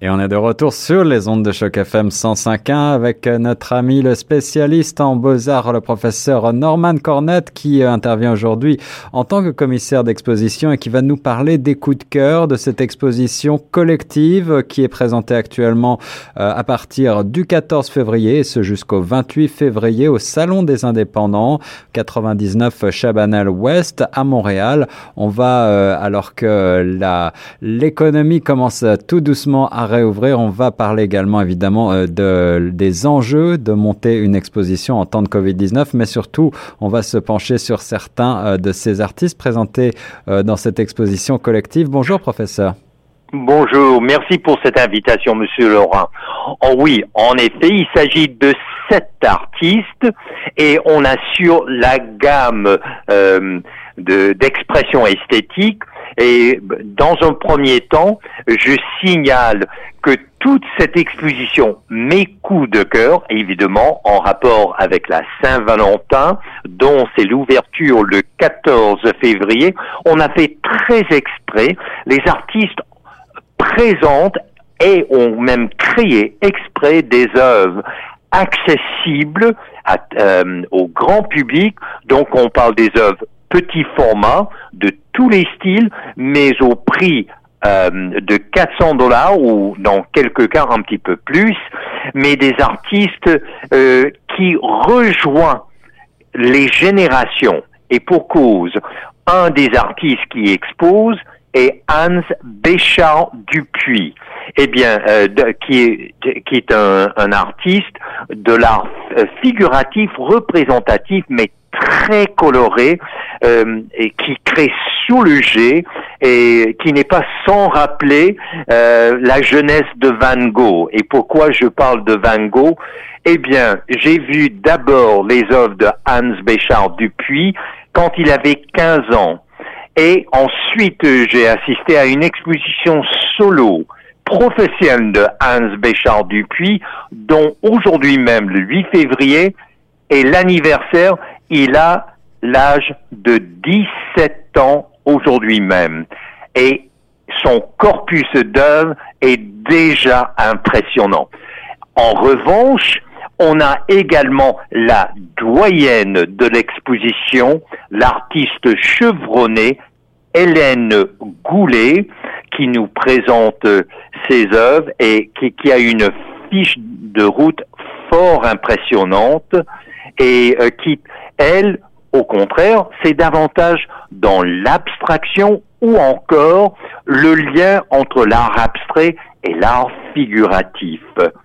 Et on est de retour sur les ondes de choc FM 105.1 avec notre ami le spécialiste en beaux-arts, le professeur Norman Cornette, qui intervient aujourd'hui en tant que commissaire d'exposition et qui va nous parler des coups de cœur de cette exposition collective qui est présentée actuellement euh, à partir du 14 février et ce jusqu'au 28 février au Salon des Indépendants 99 Chabanel Ouest à Montréal. On va, euh, alors que l'économie commence tout doucement à réouvrir. On va parler également évidemment euh, de, des enjeux de monter une exposition en temps de Covid-19, mais surtout on va se pencher sur certains euh, de ces artistes présentés euh, dans cette exposition collective. Bonjour professeur. Bonjour, merci pour cette invitation, Monsieur Laurent. Oh oui, en effet, il s'agit de sept artistes et on assure la gamme d'expression esthétique et dans un premier temps, je signale que toute cette exposition, mes coups de cœur, évidemment, en rapport avec la Saint-Valentin, dont c'est l'ouverture le 14 février, on a fait très exprès. Les artistes présentent et ont même créé exprès des œuvres accessibles euh, au grand public. Donc on parle des œuvres petit format de tous les styles, mais au prix euh, de 400 dollars ou dans quelques cas un petit peu plus, mais des artistes euh, qui rejoignent les générations. Et pour cause, un des artistes qui expose est Hans Béchard Dupuis. Eh bien, euh, qui est, qui est un, un artiste de l'art figuratif, représentatif, mais très coloré euh, et qui crée sous le jet et qui n'est pas sans rappeler euh, la jeunesse de Van Gogh. Et pourquoi je parle de Van Gogh? Eh bien, j'ai vu d'abord les œuvres de Hans Béchard Dupuis quand il avait 15 ans. Et ensuite, j'ai assisté à une exposition solo professionnelle de Hans Béchard Dupuis, dont aujourd'hui même, le 8 février, est l'anniversaire il a l'âge de 17 ans aujourd'hui même. Et son corpus d'œuvres est déjà impressionnant. En revanche, on a également la doyenne de l'exposition, l'artiste chevronnée Hélène Goulet, qui nous présente ses œuvres et qui, qui a une fiche de route fort impressionnante et euh, qui, elle, au contraire, c'est davantage dans l'abstraction ou encore le lien entre l'art abstrait l'art figuratif.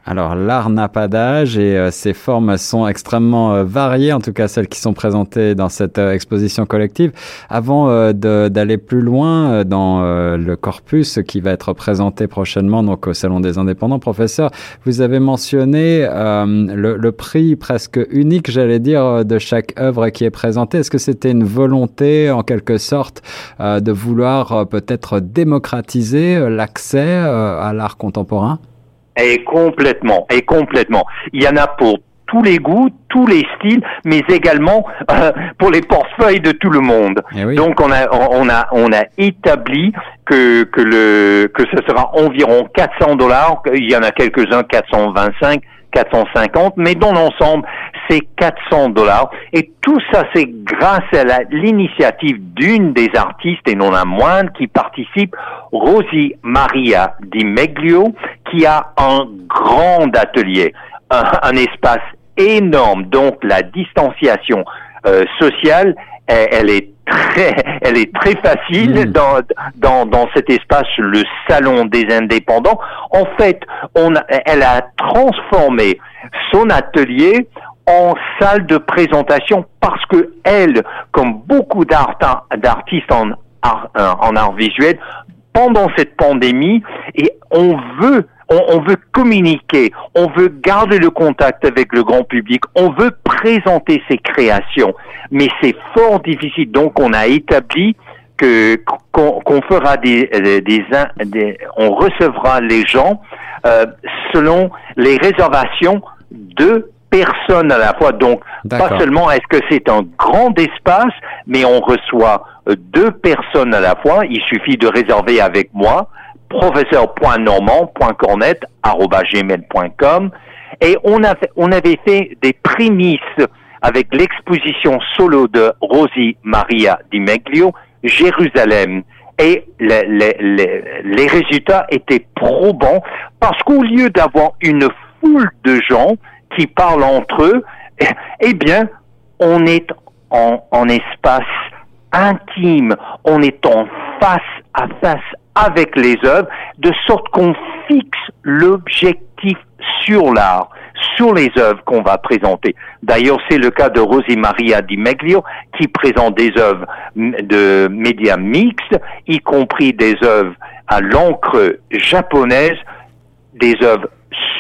Alors l'art n'a pas d'âge et euh, ses formes sont extrêmement euh, variées, en tout cas celles qui sont présentées dans cette euh, exposition collective. Avant d'aller plus loin dans le corpus qui va être présenté prochainement donc au Salon des Indépendants, professeur, vous avez mentionné le, le, prix presque unique, j'allais dire, de chaque œuvre qui est présentée. Est-ce que c'était une volonté en quelque sorte de vouloir peut-être démocratiser l'accès à l'art contemporain et complètement, et complètement. Il y en a pour tous les goûts, tous les styles, mais également euh, pour les portefeuilles de tout le monde. Eh Donc on a on a on a établi que que le que ce sera environ 400 dollars. Il y en a quelques-uns 425, 450, mais dans l'ensemble c'est 400 dollars. Et tout ça c'est grâce à l'initiative d'une des artistes et non la moindre qui participe, Rosie Maria Di Meglio, qui a un grand atelier, un, espace énorme. Donc la distanciation euh, sociale, elle, est très, elle est très facile mm. dans, dans, dans cet espace, le salon des indépendants. En fait, on elle a transformé son atelier en salle de présentation parce que elle, comme beaucoup d'artistes en art, en art visuel, pendant cette pandémie, et on veut on, veut communiquer, on veut garder le contact avec le grand public, on veut présenter ses créations, mais c'est fort difficile. Donc, on a établi que qu'on fera des, euh, des, on recevra les gens euh, selon les réservations deux personnes à la fois. Donc, pas seulement est-ce que c'est un grand espace, mais on reçoit deux personnes à la fois. Il suffit de réserver avec moi professeur.normand.cornet.gmail.com et on, a on avait fait des prémices avec l'exposition solo de Rosie Maria Di Meglio, Jérusalem. Et les, les, les, résultats étaient probants parce qu'au lieu d'avoir une foule de gens qui parlent entre eux, eh bien, on est en, espace intime, on est en face à face avec les œuvres, de sorte qu'on fixe l'objectif sur l'art, sur les œuvres qu'on va présenter. D'ailleurs, c'est le cas de Rosie Maria Di Meglio, qui présente des œuvres de médias mixtes, y compris des œuvres à l'encre japonaise, des œuvres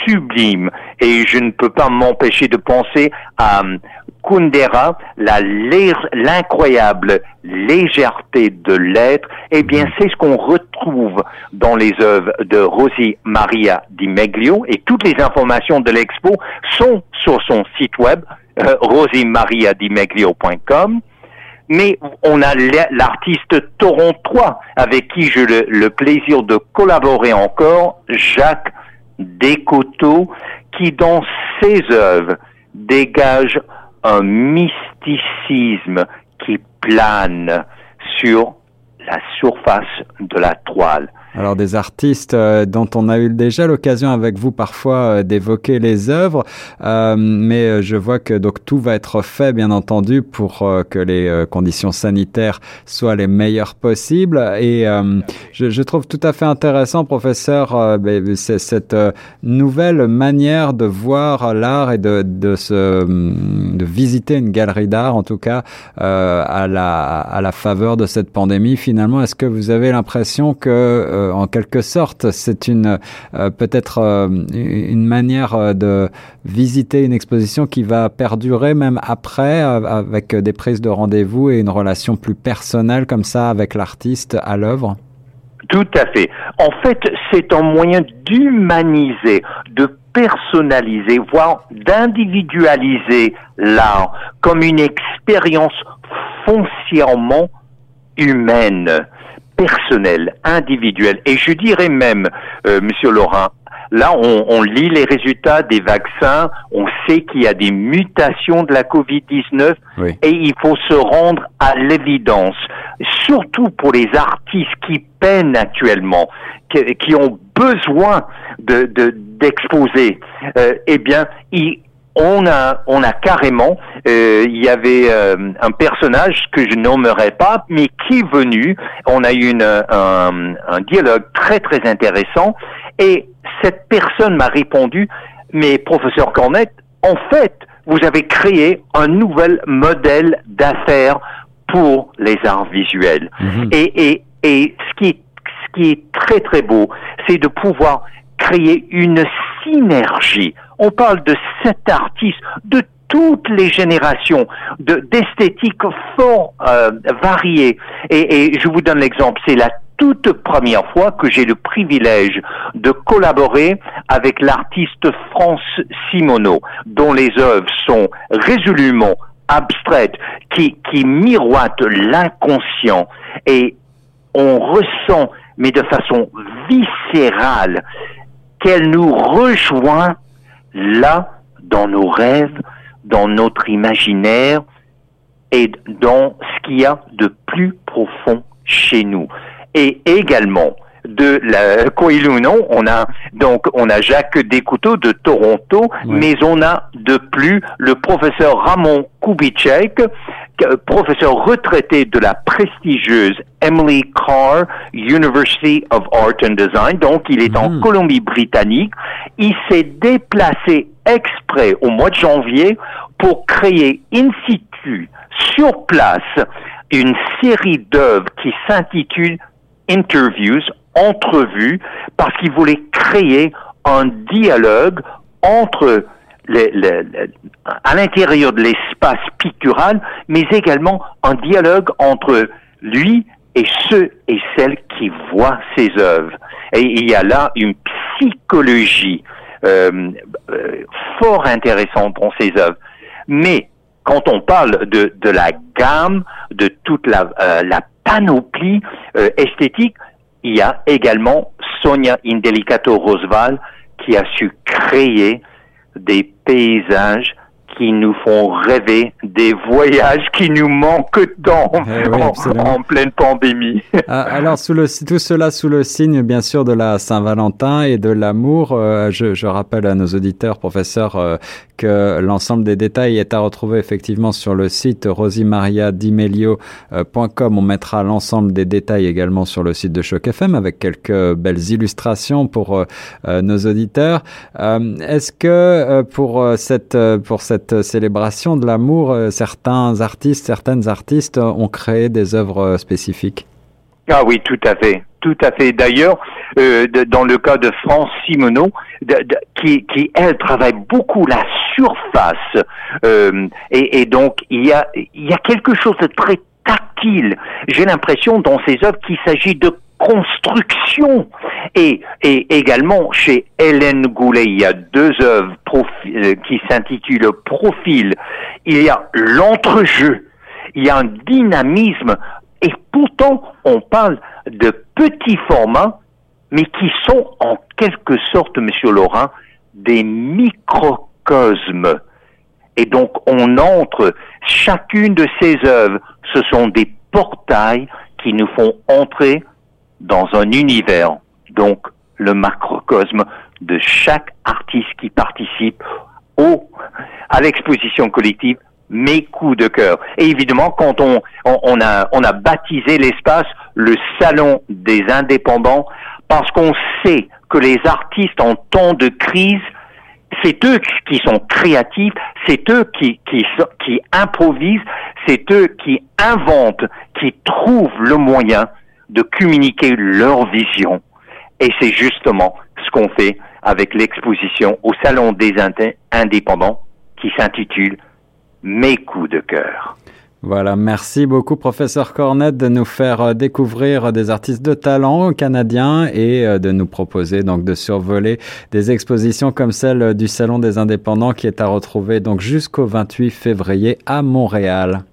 sublimes. Et je ne peux pas m'empêcher de penser à Kundera, l'incroyable légèreté de l'être, eh bien, c'est ce qu'on retrouve dans les œuvres de Rosie Maria Di Meglio et toutes les informations de l'expo sont sur son site web, euh, rosiemariadimeglio.com. Mais on a l'artiste torontois avec qui j'ai le, le, plaisir de collaborer encore, Jacques Descoteaux, qui dans ses œuvres dégage un mysticisme qui plane sur la surface de la toile. Alors des artistes euh, dont on a eu déjà l'occasion avec vous parfois euh, d'évoquer les œuvres, euh, mais je vois que donc tout va être fait bien entendu pour que les conditions sanitaires soient les meilleures possibles. Et je, je, trouve tout à fait intéressant, professeur, cette nouvelle manière de voir l'art et de, de, se, de visiter une galerie d'art, en tout cas à la à la faveur de cette pandémie. Finalement, est-ce que vous avez l'impression que euh, en quelque sorte, c'est une euh, peut-être euh, une manière de visiter une exposition qui va perdurer même après, avec des prises de rendez-vous et une relation plus personnelle comme ça avec l'artiste à l'œuvre. Tout à fait. En fait, c'est un moyen d'humaniser, de personnaliser, voire d'individualiser l'art comme une expérience foncièrement humaine personnel, individuel. Et je dirais même, euh, Monsieur Laurent, là, on, on, lit les résultats des vaccins, on sait qu'il y a des mutations de la Covid-19 et il faut se rendre à l'évidence, surtout pour les artistes qui peinent actuellement, qui, qui ont besoin de d'exposer. euh, eh bien, il, on a, on a carrément, euh, il y avait euh, un personnage que je nommerai pas, mais qui est venu. On a eu une, un, un dialogue très très intéressant, et cette personne m'a répondu, mais professeur Cornette, en fait, vous avez créé un nouvel modèle d'affaires pour les arts visuels. Mhm. Et, et, et ce qui est, ce qui est très très beau, c'est de pouvoir créer une synergie on parle de sept artistes de toutes les générations, d'esthétiques fort euh, variées. Et, je vous donne l'exemple, c'est la toute première fois que j'ai le privilège de collaborer avec l'artiste France Simoneau, dont les œuvres sont résolument abstraites, qui, qui miroitent l'inconscient. Et on ressent, mais de façon viscérale, qu'elle nous rejoint là, dans nos rêves, dans notre imaginaire et dans ce qu'il y a de plus profond chez nous. Et également, de la non on a donc on a Jacques Descouteaux de Toronto, mais on a de plus le professeur Ramon Kubitschek, professeur retraité de la prestigieuse Emily Carr University of Art and Design. Donc, il est en hmm. Colombie-Britannique. Il s'est déplacé exprès au mois de janvier pour créer in situ, sur place, une série d'œuvres qui s'intitule Interviews, entrevues, parce qu'il voulait créer un dialogue entre à l'intérieur de l'espace pictural, mais également un dialogue entre lui et ceux et celles qui voient ses œuvres. Et il y a là une psychologie euh, fort intéressantes dans ses œuvres. Mais quand on parle de, de la gamme, de toute la, la panoplie esthétique, il y a également Sonia Indelicato Rosval qui a su créer des paysages qui nous font rêver des voyages qui nous manquent tant eh en, pleine pandémie. Ah, alors, sous le, tout cela sous le signe, bien sûr, de la Saint-Valentin et de l'amour. Euh, je, je, rappelle à nos auditeurs, professeurs, euh, que l'ensemble des détails est à retrouver effectivement sur le site rosimariadimelio.com. On mettra l'ensemble des détails également sur le site de Choc FM avec quelques belles illustrations pour euh, nos auditeurs. Est-ce que pour cette pour cette célébration de l'amour, euh, certains artistes, certaines artistes ont créé des œuvres euh, spécifiques. Ah oui, tout à fait, tout à fait. D'ailleurs, euh, dans le cas de France Simoneau, qui, qui, elle travaille beaucoup la surface, et, donc il y a, il y a quelque chose de très tactile. J'ai l'impression dans ces œuvres qu'il s'agit de construction. Et, et également chez Hélène Goulet, il y a deux œuvres euh, qui s'intitulent Profil. Il y a l'entrejeu, il y a un dynamisme, et pourtant on parle de petits formats, mais qui sont en quelque sorte, Monsieur Laurent, des microcosmes. Et donc on entre, chacune de ces œuvres, ce sont des portails qui nous font entrer dans un univers, donc le macrocosme de chaque artiste qui participe au, à l'exposition collective mes coups de cœur. Et évidemment, quand on, on, a, on a baptisé l'espace le salon des indépendants, parce qu'on sait que les artistes en temps de crise, c'est eux qui sont créatifs, c'est eux qui, qui, qui improvisent, c'est eux qui inventent, qui trouvent le moyen de communiquer leur vision. Et c'est justement ce qu'on fait avec l'exposition au Salon des indépendants qui s'intitule Mes coups de cœur. Voilà, merci beaucoup professeur Cornette de nous faire euh, découvrir des artistes de talent canadiens et euh, de nous proposer donc de survoler des expositions comme celle du Salon des indépendants qui est à retrouver donc jusqu'au 28 février à Montréal.